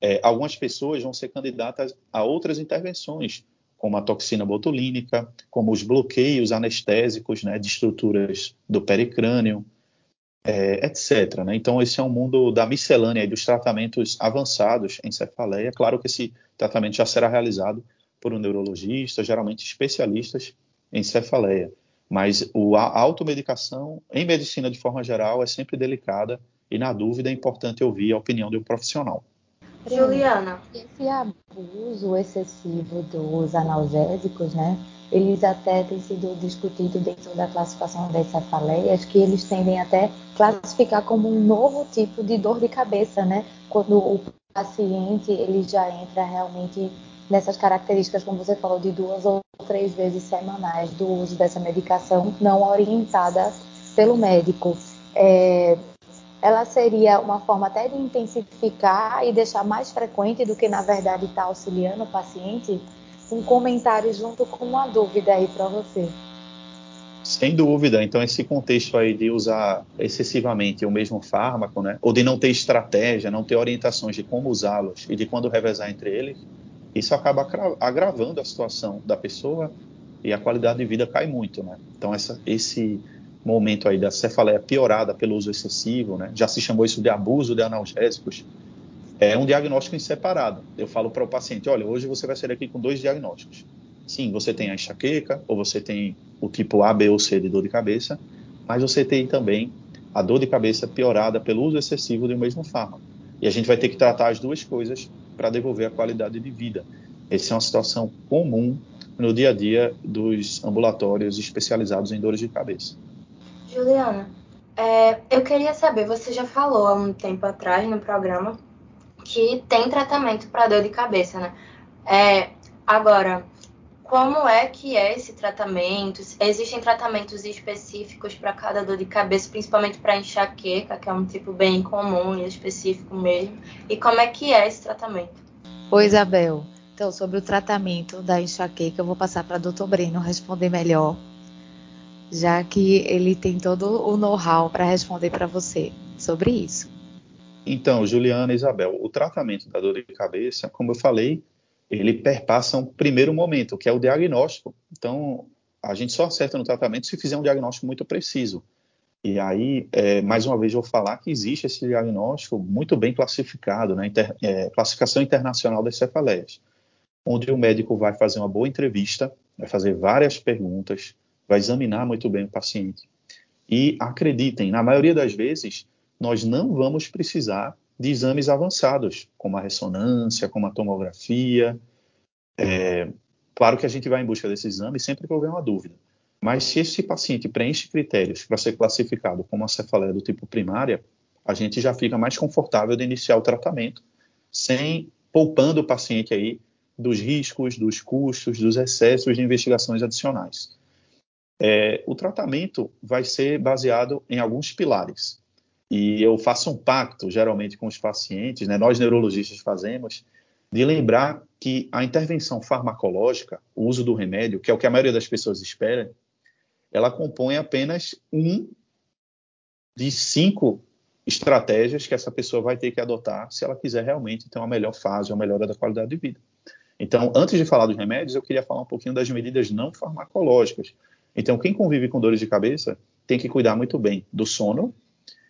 É, algumas pessoas vão ser candidatas a outras intervenções, como a toxina botulínica, como os bloqueios anestésicos né, de estruturas do pericrânio, é, etc. Né? Então, esse é um mundo da miscelânea e dos tratamentos avançados em cefaleia. Claro que esse tratamento já será realizado por um neurologista, geralmente especialistas em cefaleia. Mas o, a automedicação em medicina de forma geral é sempre delicada e, na dúvida, é importante ouvir a opinião de um profissional. Juliana. Esse abuso excessivo dos analgésicos, né? Eles até têm sido discutidos dentro da classificação das cefaleias, que eles tendem até classificar como um novo tipo de dor de cabeça, né? Quando o paciente ele já entra realmente nessas características, como você falou, de duas ou três vezes semanais do uso dessa medicação não orientada pelo médico. É, ela seria uma forma até de intensificar e deixar mais frequente do que na verdade está auxiliando o paciente? Um comentário junto com uma dúvida aí para você. Sem dúvida. Então, esse contexto aí de usar excessivamente o mesmo fármaco, né? Ou de não ter estratégia, não ter orientações de como usá-los e de quando revezar entre eles, isso acaba agravando a situação da pessoa e a qualidade de vida cai muito, né? Então, essa, esse momento aí da cefaleia piorada pelo uso excessivo, né? já se chamou isso de abuso de analgésicos, é um diagnóstico em separado. Eu falo para o paciente, olha, hoje você vai sair aqui com dois diagnósticos. Sim, você tem a enxaqueca, ou você tem o tipo A, B ou C de dor de cabeça, mas você tem também a dor de cabeça piorada pelo uso excessivo do mesmo fármaco. E a gente vai ter que tratar as duas coisas para devolver a qualidade de vida. Essa é uma situação comum no dia a dia dos ambulatórios especializados em dores de cabeça. Juliana, é, eu queria saber, você já falou há um tempo atrás no programa que tem tratamento para dor de cabeça, né? É, agora, como é que é esse tratamento? Existem tratamentos específicos para cada dor de cabeça, principalmente para enxaqueca, que é um tipo bem comum e específico mesmo. E como é que é esse tratamento? Oi, Isabel. Então, sobre o tratamento da enxaqueca, eu vou passar para o doutor Breno responder melhor já que ele tem todo o know-how para responder para você sobre isso. Então, Juliana e Isabel, o tratamento da dor de cabeça, como eu falei, ele perpassa um primeiro momento, que é o diagnóstico. Então, a gente só acerta no tratamento se fizer um diagnóstico muito preciso. E aí, é, mais uma vez, vou falar que existe esse diagnóstico muito bem classificado, né, inter, é, classificação internacional das cefaleias, onde o médico vai fazer uma boa entrevista, vai fazer várias perguntas, vai examinar muito bem o paciente. E acreditem, na maioria das vezes, nós não vamos precisar de exames avançados, como a ressonância, como a tomografia. É, claro que a gente vai em busca desses exames sempre que houver uma dúvida. Mas se esse paciente preenche critérios para ser classificado como uma cefaleia do tipo primária, a gente já fica mais confortável de iniciar o tratamento, sem poupando o paciente aí dos riscos, dos custos, dos excessos de investigações adicionais. É, o tratamento vai ser baseado em alguns pilares. E eu faço um pacto, geralmente, com os pacientes, né, nós neurologistas fazemos, de lembrar que a intervenção farmacológica, o uso do remédio, que é o que a maioria das pessoas espera, ela compõe apenas um de cinco estratégias que essa pessoa vai ter que adotar se ela quiser realmente ter uma melhor fase, uma melhora da qualidade de vida. Então, antes de falar dos remédios, eu queria falar um pouquinho das medidas não farmacológicas. Então, quem convive com dores de cabeça tem que cuidar muito bem do sono,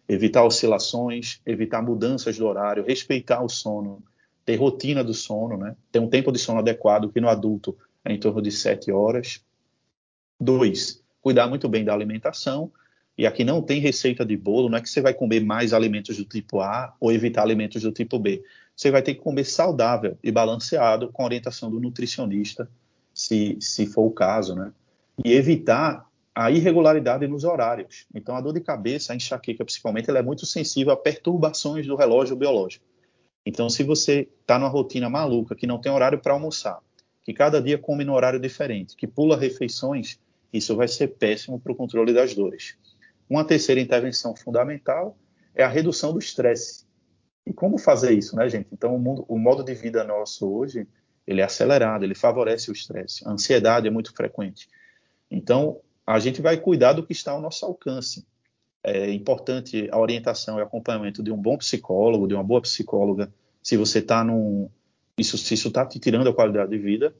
evitar oscilações, evitar mudanças do horário, respeitar o sono, ter rotina do sono, né? Ter um tempo de sono adequado, que no adulto é em torno de 7 horas. Dois, cuidar muito bem da alimentação. E aqui não tem receita de bolo, não é que você vai comer mais alimentos do tipo A ou evitar alimentos do tipo B. Você vai ter que comer saudável e balanceado com orientação do nutricionista, se, se for o caso, né? E evitar a irregularidade nos horários. Então, a dor de cabeça, a enxaqueca principalmente, ela é muito sensível a perturbações do relógio biológico. Então, se você está numa rotina maluca, que não tem horário para almoçar, que cada dia come no horário diferente, que pula refeições, isso vai ser péssimo para o controle das dores. Uma terceira intervenção fundamental é a redução do estresse. E como fazer isso, né, gente? Então, o, mundo, o modo de vida nosso hoje, ele é acelerado, ele favorece o estresse. A ansiedade é muito frequente. Então, a gente vai cuidar do que está ao nosso alcance. É importante a orientação e acompanhamento de um bom psicólogo, de uma boa psicóloga, se você está num. Isso, está te tirando a qualidade de vida.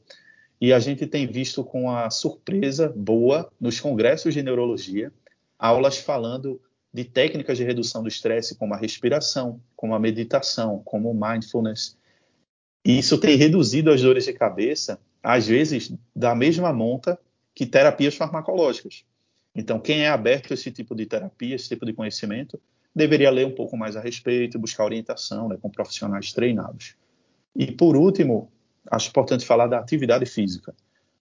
E a gente tem visto com a surpresa boa nos congressos de neurologia aulas falando de técnicas de redução do estresse, como a respiração, como a meditação, como o mindfulness. E isso tem reduzido as dores de cabeça, às vezes, da mesma monta que terapias farmacológicas. Então, quem é aberto a esse tipo de terapia, esse tipo de conhecimento, deveria ler um pouco mais a respeito, buscar orientação né, com profissionais treinados. E, por último, acho importante falar da atividade física,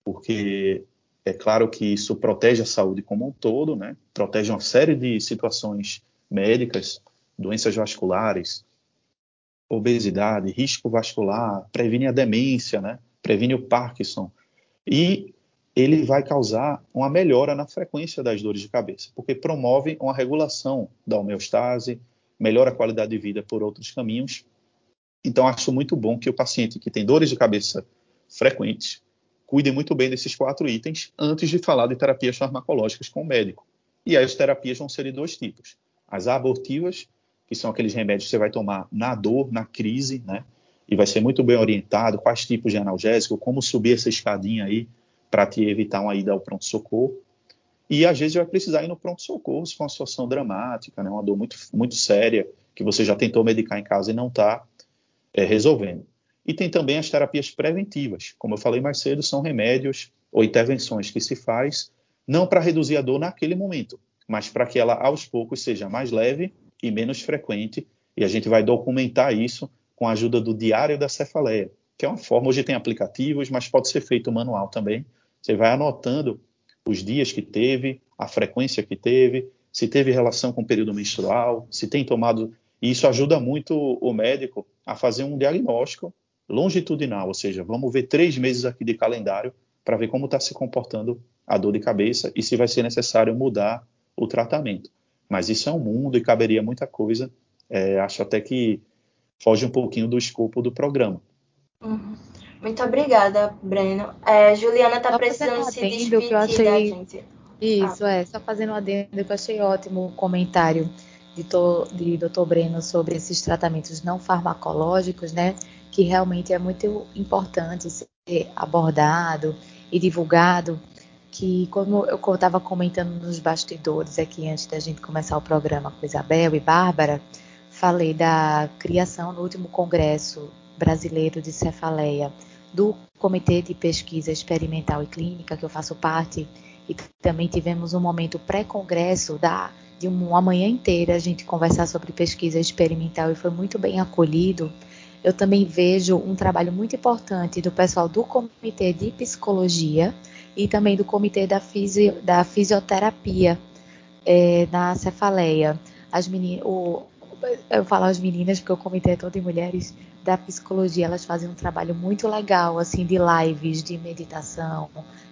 porque é claro que isso protege a saúde como um todo, né? protege uma série de situações médicas, doenças vasculares, obesidade, risco vascular, previne a demência, né? previne o Parkinson. E ele vai causar uma melhora na frequência das dores de cabeça, porque promove uma regulação da homeostase, melhora a qualidade de vida por outros caminhos. Então, acho muito bom que o paciente que tem dores de cabeça frequentes cuide muito bem desses quatro itens antes de falar de terapias farmacológicas com o médico. E aí as terapias vão ser de dois tipos. As abortivas, que são aqueles remédios que você vai tomar na dor, na crise, né? E vai ser muito bem orientado quais tipos de analgésico, como subir essa escadinha aí para te evitar uma ida ao pronto-socorro. E às vezes vai precisar ir no pronto-socorro se for uma situação dramática, né, uma dor muito, muito séria, que você já tentou medicar em casa e não está é, resolvendo. E tem também as terapias preventivas. Como eu falei mais cedo, são remédios ou intervenções que se faz não para reduzir a dor naquele momento, mas para que ela aos poucos seja mais leve e menos frequente. E a gente vai documentar isso com a ajuda do Diário da Cefaleia, que é uma forma, hoje tem aplicativos, mas pode ser feito manual também, você vai anotando os dias que teve, a frequência que teve, se teve relação com o período menstrual, se tem tomado. E isso ajuda muito o médico a fazer um diagnóstico longitudinal, ou seja, vamos ver três meses aqui de calendário para ver como está se comportando a dor de cabeça e se vai ser necessário mudar o tratamento. Mas isso é um mundo e caberia muita coisa. É, acho até que foge um pouquinho do escopo do programa. Uhum. Muito obrigada, Breno. É, Juliana está precisando se despedir que eu achei... da gente. Isso, ah. é. Só fazendo um adendo que eu achei ótimo o comentário de, to, de Dr. Breno sobre esses tratamentos não farmacológicos, né? Que realmente é muito importante ser abordado e divulgado. Que, como eu estava comentando nos bastidores aqui antes da gente começar o programa com Isabel e Bárbara, falei da criação no último congresso brasileiro de cefaleia do Comitê de Pesquisa Experimental e Clínica, que eu faço parte, e também tivemos um momento pré-congresso da de uma manhã inteira a gente conversar sobre pesquisa experimental e foi muito bem acolhido, eu também vejo um trabalho muito importante do pessoal do Comitê de Psicologia e também do Comitê da, Fisio, da Fisioterapia é, na Cefaleia. As meninas, o, eu falo as meninas porque o comitê é todo de mulheres da psicologia, elas fazem um trabalho muito legal, assim, de lives, de meditação,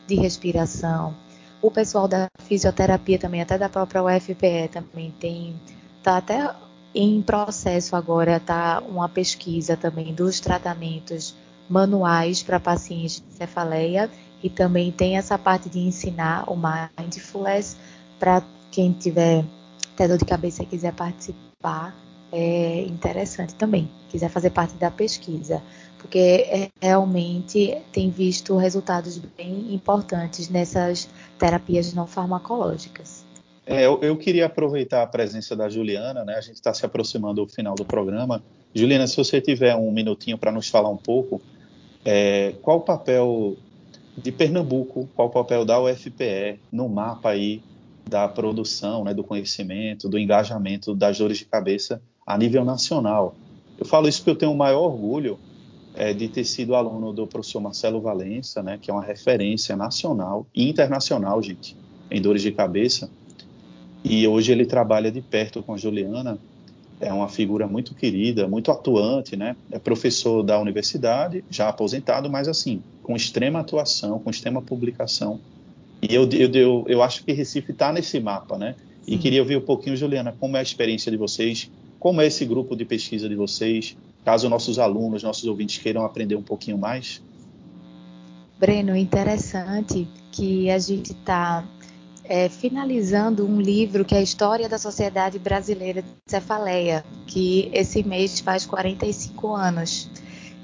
de respiração. O pessoal da fisioterapia também, até da própria UFPE também tem, tá até em processo agora, tá uma pesquisa também dos tratamentos manuais para pacientes de cefaleia e também tem essa parte de ensinar o mindfulness para quem tiver até dor de cabeça e quiser participar é interessante também, quiser fazer parte da pesquisa, porque é, realmente tem visto resultados bem importantes nessas terapias não farmacológicas. É, eu, eu, queria aproveitar a presença da Juliana, né? A gente está se aproximando do final do programa. Juliana, se você tiver um minutinho para nos falar um pouco, é, qual o papel de Pernambuco, qual o papel da UFPE no mapa aí da produção, né, do conhecimento, do engajamento das dores de cabeça a nível nacional. Eu falo isso porque eu tenho o maior orgulho é, de ter sido aluno do professor Marcelo Valença, né, que é uma referência nacional e internacional, gente, em dores de cabeça. E hoje ele trabalha de perto com a Juliana. É uma figura muito querida, muito atuante, né? É professor da universidade, já aposentado, mas assim, com extrema atuação, com extrema publicação. E eu, eu, eu, eu acho que Recife está nesse mapa, né? E queria ouvir um pouquinho, Juliana, como é a experiência de vocês como é esse grupo de pesquisa de vocês? Caso nossos alunos, nossos ouvintes queiram aprender um pouquinho mais. Breno, interessante que a gente está é, finalizando um livro que é a História da Sociedade Brasileira de Cefaleia, que esse mês faz 45 anos.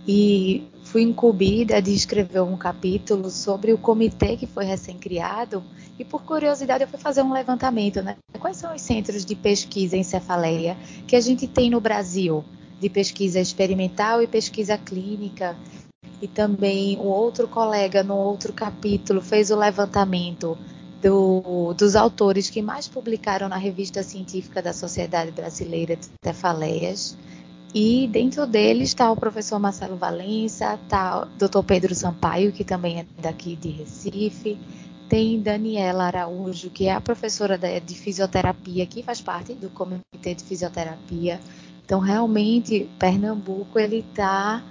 E fui incumbida de escrever um capítulo sobre o comitê que foi recém-criado e por curiosidade eu fui fazer um levantamento, né? Quais são os centros de pesquisa em cefaleia que a gente tem no Brasil, de pesquisa experimental e pesquisa clínica? E também o outro colega no outro capítulo fez o levantamento do, dos autores que mais publicaram na revista científica da Sociedade Brasileira de Cefaleias. E dentro deles está o professor Marcelo Valença, está o doutor Pedro Sampaio, que também é daqui de Recife, tem Daniela Araújo, que é a professora de fisioterapia, que faz parte do comitê de fisioterapia. Então, realmente, Pernambuco ele está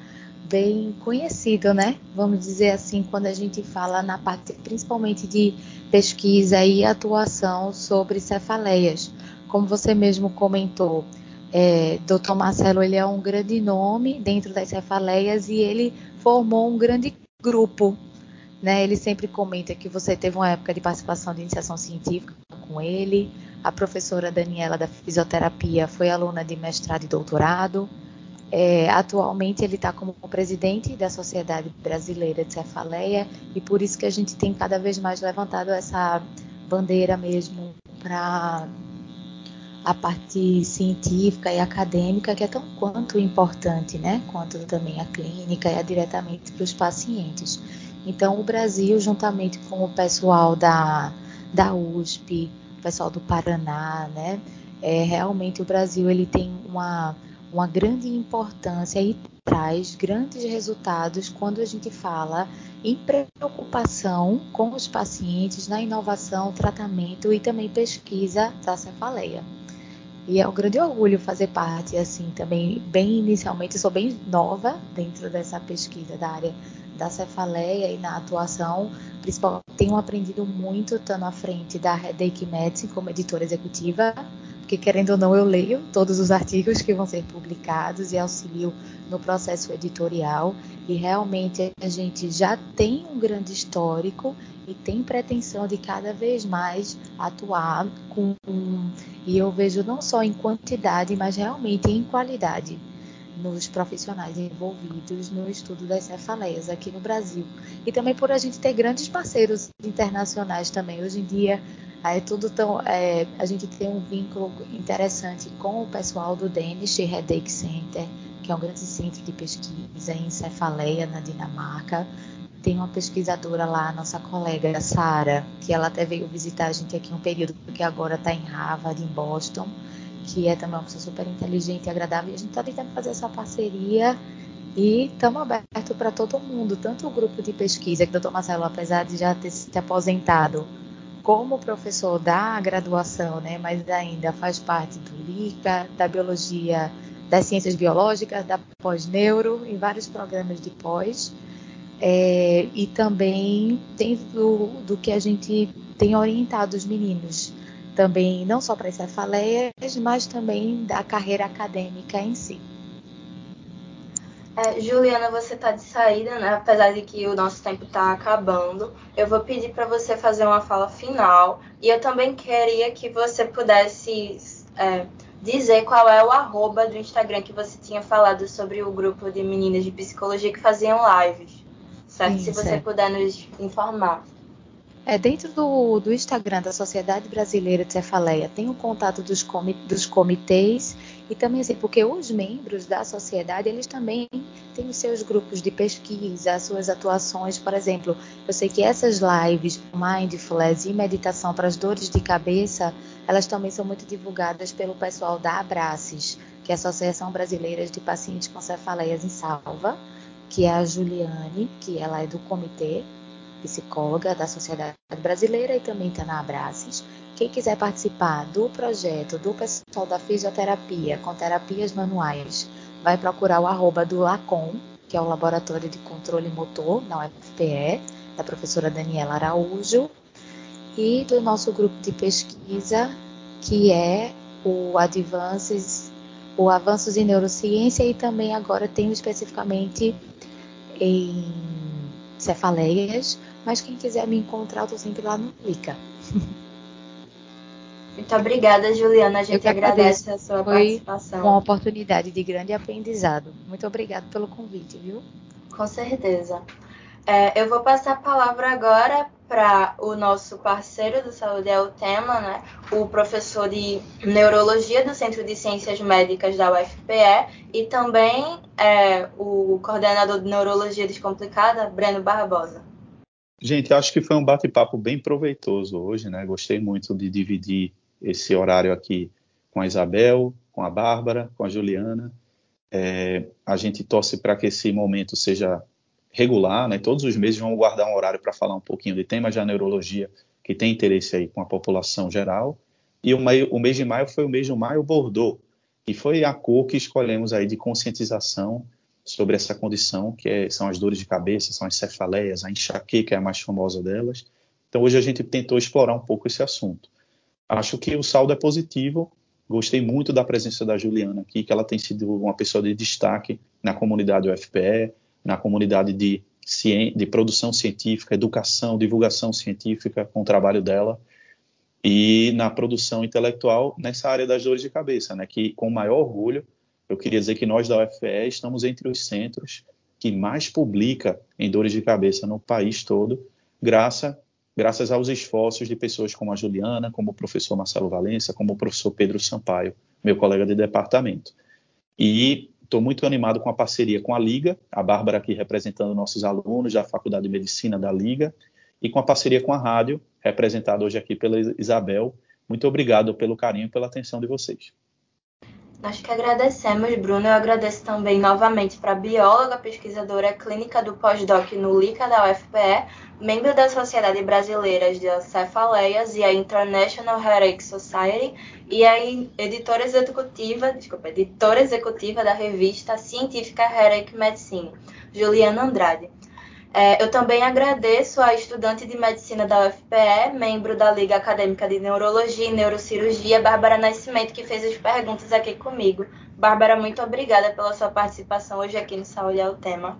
bem conhecido, né? Vamos dizer assim, quando a gente fala na parte principalmente de pesquisa e atuação sobre cefaleias. Como você mesmo comentou, é, Dr. Marcelo ele é um grande nome dentro das cefaleias e ele formou um grande grupo né? Ele sempre comenta que você teve uma época de participação de iniciação científica com ele. A professora Daniela da fisioterapia foi aluna de mestrado e doutorado. É, atualmente ele está como presidente da Sociedade Brasileira de Cefaleia e por isso que a gente tem cada vez mais levantado essa bandeira mesmo para a parte científica e acadêmica que é tão quanto importante, né? Quanto também a clínica e a diretamente para os pacientes. Então, o Brasil, juntamente com o pessoal da, da USP, o pessoal do Paraná, né, é, realmente o Brasil ele tem uma, uma grande importância e traz grandes resultados quando a gente fala em preocupação com os pacientes na inovação, tratamento e também pesquisa da cefaleia. E é um grande orgulho fazer parte, assim, também, bem inicialmente, sou bem nova dentro dessa pesquisa da área da cefaleia e na atuação, principalmente tenho aprendido muito estando à frente da Headache Medicine como editora executiva, porque querendo ou não eu leio todos os artigos que vão ser publicados e auxilio no processo editorial e realmente a gente já tem um grande histórico e tem pretensão de cada vez mais atuar com e eu vejo não só em quantidade, mas realmente em qualidade nos profissionais envolvidos no estudo das cefaleias aqui no Brasil. E também por a gente ter grandes parceiros internacionais também. Hoje em dia é tudo tão. É, a gente tem um vínculo interessante com o pessoal do Danish Headache Center, que é um grande centro de pesquisa em cefaleia na Dinamarca. tem uma pesquisadora lá, nossa colega Sara, que ela até veio visitar a gente aqui um período, porque agora está em Harvard, em Boston, que é também uma pessoa super inteligente e agradável. E a gente está tentando fazer essa parceria e estamos abertos para todo mundo, tanto o grupo de pesquisa, que o doutor Marcelo, apesar de já ter se aposentado como professor da graduação, né, mas ainda faz parte do LICA, da biologia, das ciências biológicas, da pós-neuro, em vários programas de pós. É, e também dentro do, do que a gente tem orientado os meninos, também não só para as cefaleias, mas também da carreira acadêmica em si. É, Juliana, você está de saída, né? Apesar de que o nosso tempo está acabando, eu vou pedir para você fazer uma fala final e eu também queria que você pudesse é, dizer qual é o arroba do Instagram que você tinha falado sobre o grupo de meninas de psicologia que faziam lives certo? Sim, Se você certo. puder nos informar. É, dentro do, do Instagram da Sociedade Brasileira de Cefaleia tem o contato dos, comi, dos comitês e também assim, porque os membros da sociedade, eles também têm os seus grupos de pesquisa, as suas atuações, por exemplo, eu sei que essas lives, mindfulness e meditação para as dores de cabeça, elas também são muito divulgadas pelo pessoal da Abraces, que é a Associação Brasileira de Pacientes com Cefaleias em Salva, que é a Juliane, que ela é do comitê psicóloga da Sociedade Brasileira e também está na Abraces. Quem quiser participar do projeto do pessoal da fisioterapia com terapias manuais, vai procurar o arroba do LACOM, que é o Laboratório de Controle Motor da UFPE, da professora Daniela Araújo, e do nosso grupo de pesquisa, que é o Advances, o Avanços em Neurociência, e também agora tem especificamente em cefaleias, mas quem quiser me encontrar, eu tô sempre lá no Lica. Muito obrigada, Juliana. A gente agradece a sua Foi participação. Uma oportunidade de grande aprendizado. Muito obrigada pelo convite, viu? Com certeza. É, eu vou passar a palavra agora para o nosso parceiro do Saúde é o Tema, né? o professor de Neurologia do Centro de Ciências Médicas da UFPE e também é, o coordenador de Neurologia Descomplicada, Breno Barbosa. Gente, acho que foi um bate-papo bem proveitoso hoje, né? Gostei muito de dividir esse horário aqui com a Isabel, com a Bárbara, com a Juliana. É, a gente torce para que esse momento seja regular, né? Todos os meses vamos guardar um horário para falar um pouquinho de temas da neurologia que tem interesse aí com a população geral. E o, o mês de maio foi o mês de maio Bordeaux, que foi a cor que escolhemos aí de conscientização sobre essa condição, que é, são as dores de cabeça, são as cefaleias, a enxaqueca é a mais famosa delas. Então hoje a gente tentou explorar um pouco esse assunto. Acho que o saldo é positivo. Gostei muito da presença da Juliana aqui, que ela tem sido uma pessoa de destaque na comunidade UFPE, na comunidade de, de produção científica, educação, divulgação científica com o trabalho dela e na produção intelectual nessa área das dores de cabeça, né? Que com maior orgulho eu queria dizer que nós da UFPE estamos entre os centros que mais publica em dores de cabeça no país todo, graças graças aos esforços de pessoas como a Juliana, como o professor Marcelo Valença, como o professor Pedro Sampaio, meu colega de departamento. E Estou muito animado com a parceria com a Liga, a Bárbara aqui representando nossos alunos da Faculdade de Medicina da Liga, e com a parceria com a rádio, representada hoje aqui pela Isabel. Muito obrigado pelo carinho e pela atenção de vocês. Nós que agradecemos, Bruno. Eu agradeço também novamente para a bióloga, pesquisadora clínica do pós-doc no LICA da UFPE, membro da Sociedade Brasileira de Cefaleias e a International Headache Society, e a editora executiva, desculpa, editora executiva da revista científica Headache Medicine, Juliana Andrade. É, eu também agradeço a estudante de medicina da UFPE, membro da Liga Acadêmica de Neurologia e Neurocirurgia, Bárbara Nascimento, que fez as perguntas aqui comigo. Bárbara, muito obrigada pela sua participação hoje aqui no Saúde é o Tema.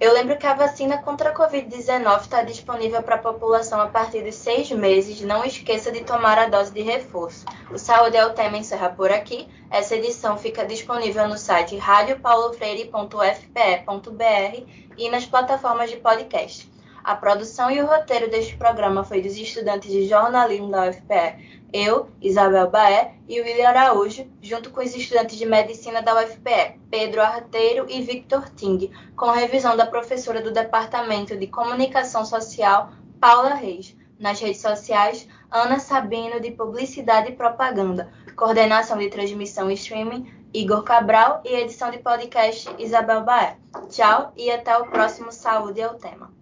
Eu lembro que a vacina contra a Covid-19 está disponível para a população a partir de seis meses. Não esqueça de tomar a dose de reforço. O Saúde é o tema encerra por aqui. Essa edição fica disponível no site radiopaulofreire.fpe.br e nas plataformas de podcast. A produção e o roteiro deste programa foi dos estudantes de jornalismo da UFPE, eu, Isabel Baé e William Araújo, junto com os estudantes de medicina da UFPE, Pedro Arteiro e Victor Ting, com revisão da professora do Departamento de Comunicação Social, Paula Reis. Nas redes sociais, Ana Sabino, de Publicidade e Propaganda. Coordenação de transmissão e streaming, Igor Cabral. E edição de podcast, Isabel Baé. Tchau e até o próximo Saúde é o Tema.